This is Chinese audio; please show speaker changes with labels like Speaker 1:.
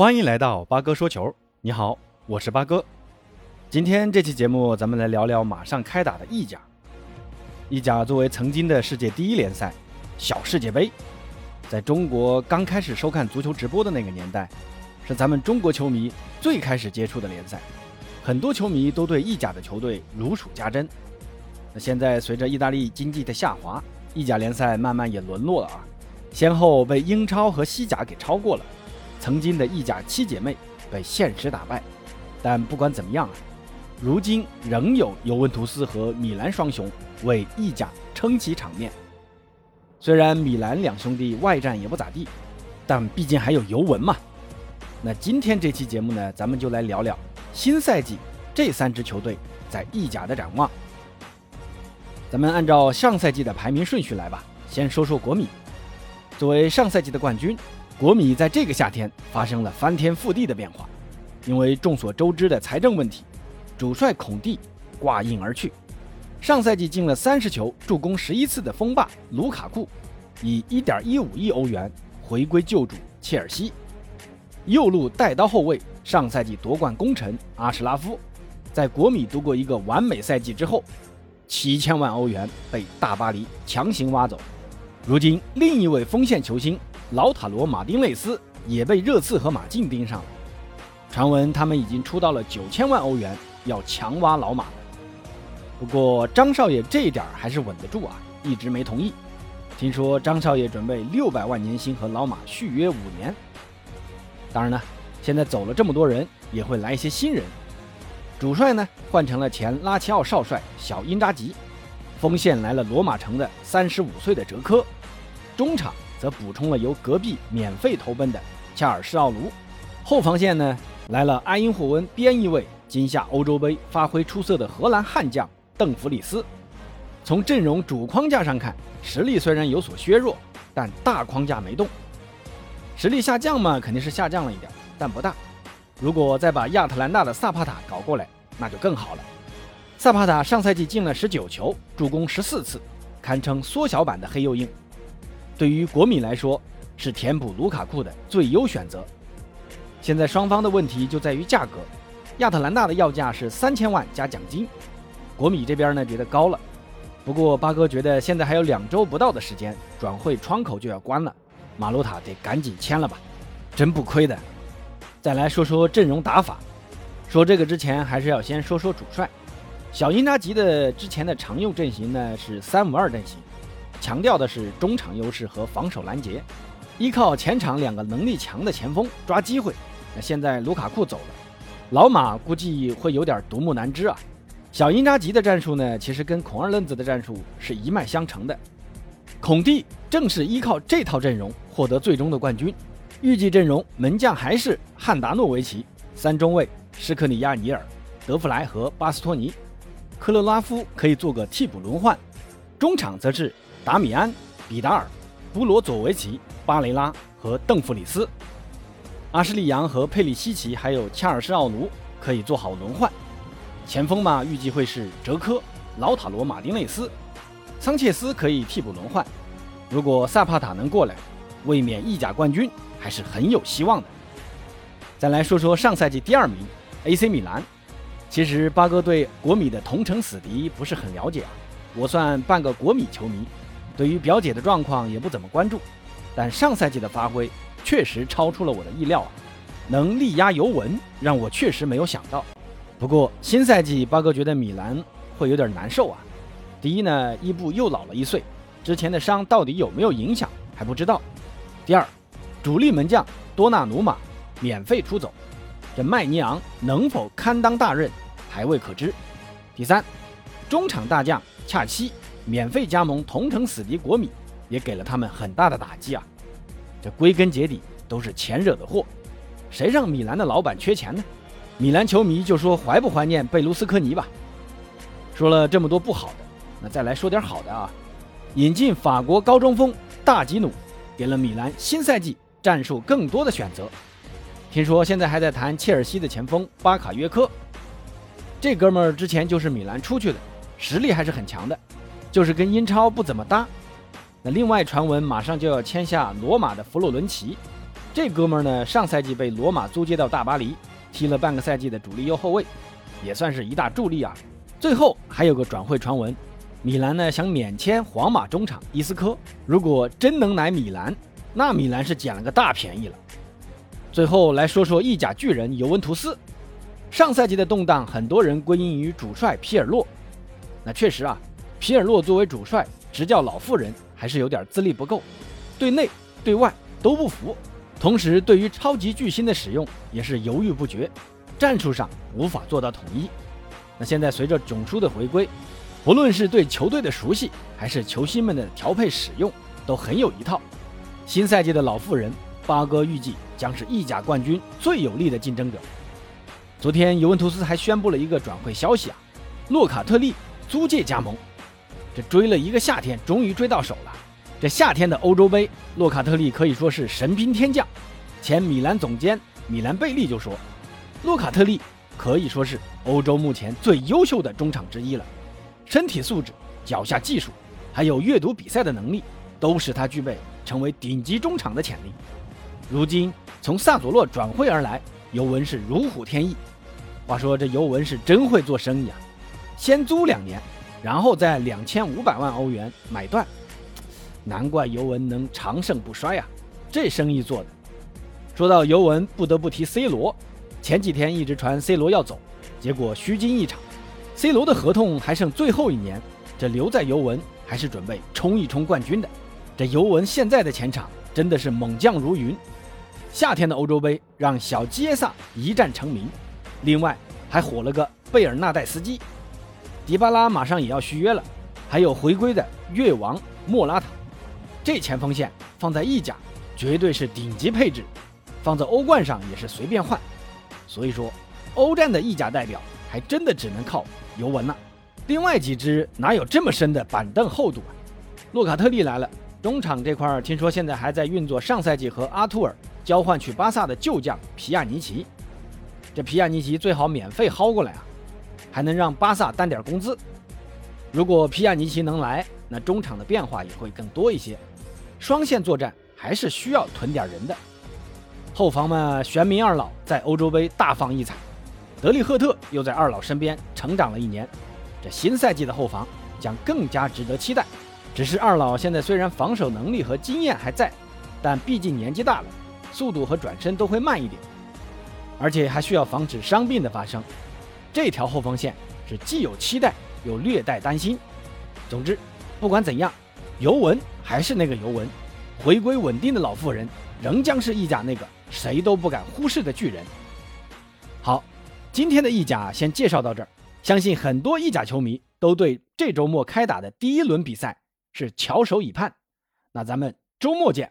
Speaker 1: 欢迎来到八哥说球。你好，我是八哥。今天这期节目，咱们来聊聊马上开打的意甲。意甲作为曾经的世界第一联赛，小世界杯，在中国刚开始收看足球直播的那个年代，是咱们中国球迷最开始接触的联赛。很多球迷都对意甲的球队如数家珍。那现在随着意大利经济的下滑，意甲联赛慢慢也沦落了啊，先后被英超和西甲给超过了。曾经的意甲七姐妹被现实打败，但不管怎么样啊，如今仍有尤文图斯和米兰双雄为意甲撑起场面。虽然米兰两兄弟外战也不咋地，但毕竟还有尤文嘛。那今天这期节目呢，咱们就来聊聊新赛季这三支球队在意甲的展望。咱们按照上赛季的排名顺序来吧，先说说国米，作为上赛季的冠军。国米在这个夏天发生了翻天覆地的变化，因为众所周知的财政问题，主帅孔蒂挂印而去。上赛季进了三十球、助攻十一次的锋霸卢卡库，以一点一五亿欧元回归旧主切尔西。右路带刀后卫上赛季夺冠功臣阿什拉夫，在国米度过一个完美赛季之后，七千万欧元被大巴黎强行挖走。如今另一位锋线球星。老塔罗马丁内斯也被热刺和马竞盯上了，传闻他们已经出到了九千万欧元，要强挖老马。不过张少爷这一点还是稳得住啊，一直没同意。听说张少爷准备六百万年薪和老马续约五年。当然呢，现在走了这么多人，也会来一些新人。主帅呢换成了前拉齐奥少帅小因扎吉，锋线来了罗马城的三十五岁的哲科，中场。则补充了由隔壁免费投奔的恰尔施奥卢，后防线呢来了埃因霍温边翼位，今夏欧洲杯发挥出色的荷兰悍将邓弗里斯。从阵容主框架上看，实力虽然有所削弱，但大框架没动。实力下降嘛，肯定是下降了一点，但不大。如果再把亚特兰大的萨帕塔搞过来，那就更好了。萨帕塔上赛季进了十九球，助攻十四次，堪称缩小版的黑又硬。对于国米来说，是填补卢卡库的最优选择。现在双方的问题就在于价格，亚特兰大的要价是三千万加奖金，国米这边呢觉得高了。不过八哥觉得现在还有两周不到的时间，转会窗口就要关了，马鲁塔得赶紧签了吧，真不亏的。再来说说阵容打法，说这个之前还是要先说说主帅，小因扎吉的之前的常用阵型呢是三五二阵型。强调的是中场优势和防守拦截，依靠前场两个能力强的前锋抓机会。那现在卢卡库走了，老马估计会有点独木难支啊。小因扎吉的战术呢，其实跟孔二愣子的战术是一脉相承的。孔蒂正是依靠这套阵容获得最终的冠军。预计阵容门将还是汉达诺维奇，三中卫施克里亚尼尔、德弗莱和巴斯托尼，克勒拉夫可以做个替补轮换，中场则是。达米安、比达尔、布罗佐维奇、巴雷拉和邓弗里斯，阿什利杨和佩里西奇还有恰尔施奥卢可以做好轮换。前锋嘛，预计会是哲科、老塔罗马丁内斯、桑切斯可以替补轮换。如果萨帕塔能过来，卫冕意甲冠军还是很有希望的。再来说说上赛季第二名 AC 米兰，其实八哥对国米的同城死敌不是很了解啊，我算半个国米球迷。对于表姐的状况也不怎么关注，但上赛季的发挥确实超出了我的意料啊！能力压尤文，让我确实没有想到。不过新赛季八哥觉得米兰会有点难受啊。第一呢，伊布又老了一岁，之前的伤到底有没有影响还不知道。第二，主力门将多纳鲁马免费出走，这麦尼昂能否堪当大任还未可知。第三，中场大将恰西。免费加盟同城死敌国米，也给了他们很大的打击啊！这归根结底都是钱惹的祸，谁让米兰的老板缺钱呢？米兰球迷就说怀不怀念贝卢斯科尼吧。说了这么多不好的，那再来说点好的啊！引进法国高中锋大吉努，给了米兰新赛季战术更多的选择。听说现在还在谈切尔西的前锋巴卡约科，这哥们儿之前就是米兰出去的，实力还是很强的。就是跟英超不怎么搭。那另外传闻马上就要签下罗马的弗洛伦齐，这哥们儿呢，上赛季被罗马租借到大巴黎，踢了半个赛季的主力右后卫，也算是一大助力啊。最后还有个转会传闻，米兰呢想免签皇马中场伊斯科，如果真能来米兰，那米兰是捡了个大便宜了。最后来说说意甲巨人尤文图斯，上赛季的动荡，很多人归因于主帅皮尔洛。那确实啊，皮尔洛作为主帅，执教老妇人还是有点资历不够，对内对外都不服。同时，对于超级巨星的使用也是犹豫不决，战术上无法做到统一。那现在随着囧叔的回归，不论是对球队的熟悉，还是球星们的调配使用，都很有一套。新赛季的老妇人八哥预计将是意甲冠军最有力的竞争者。昨天尤文图斯还宣布了一个转会消息啊，洛卡特利租借加盟，这追了一个夏天，终于追到手了。这夏天的欧洲杯，洛卡特利可以说是神兵天降。前米兰总监米兰贝利就说，洛卡特利可以说是欧洲目前最优秀的中场之一了。身体素质、脚下技术，还有阅读比赛的能力，都使他具备成为顶级中场的潜力。如今从萨佐洛转会而来，尤文是如虎添翼。话说这尤文是真会做生意啊，先租两年，然后在两千五百万欧元买断。难怪尤文能长盛不衰啊，这生意做的。说到尤文，不得不提 C 罗。前几天一直传 C 罗要走，结果虚惊一场。C 罗的合同还剩最后一年，这留在尤文还是准备冲一冲冠军的。这尤文现在的前场真的是猛将如云。夏天的欧洲杯让小基耶萨一战成名，另外还火了个贝尔纳代斯基。迪巴拉马上也要续约了，还有回归的越王莫拉塔。这前锋线放在意甲绝对是顶级配置，放在欧冠上也是随便换。所以说，欧战的意甲代表还真的只能靠尤文了。另外几支哪有这么深的板凳厚度啊？洛卡特利来了，中场这块听说现在还在运作上赛季和阿图尔交换去巴萨的旧将皮亚尼奇。这皮亚尼奇最好免费薅过来啊，还能让巴萨担点工资。如果皮亚尼奇能来，那中场的变化也会更多一些。双线作战还是需要囤点人的，后防嘛，玄冥二老在欧洲杯大放异彩，德利赫特又在二老身边成长了一年，这新赛季的后防将更加值得期待。只是二老现在虽然防守能力和经验还在，但毕竟年纪大了，速度和转身都会慢一点，而且还需要防止伤病的发生。这条后防线是既有期待又略带担心。总之，不管怎样。尤文还是那个尤文，回归稳定的老妇人，仍将是意甲那个谁都不敢忽视的巨人。好，今天的意甲先介绍到这儿，相信很多意甲球迷都对这周末开打的第一轮比赛是翘首以盼。那咱们周末见。